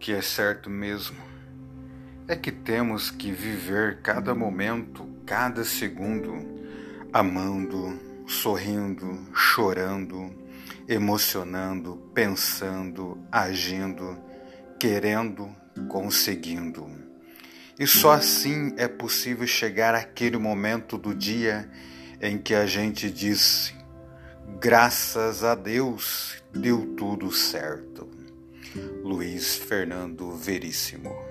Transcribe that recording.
que é certo mesmo é que temos que viver cada momento, cada segundo, amando, sorrindo, chorando, emocionando, pensando, agindo, querendo, conseguindo. E só assim é possível chegar àquele momento do dia em que a gente disse: graças a Deus deu tudo certo. Luiz Fernando Veríssimo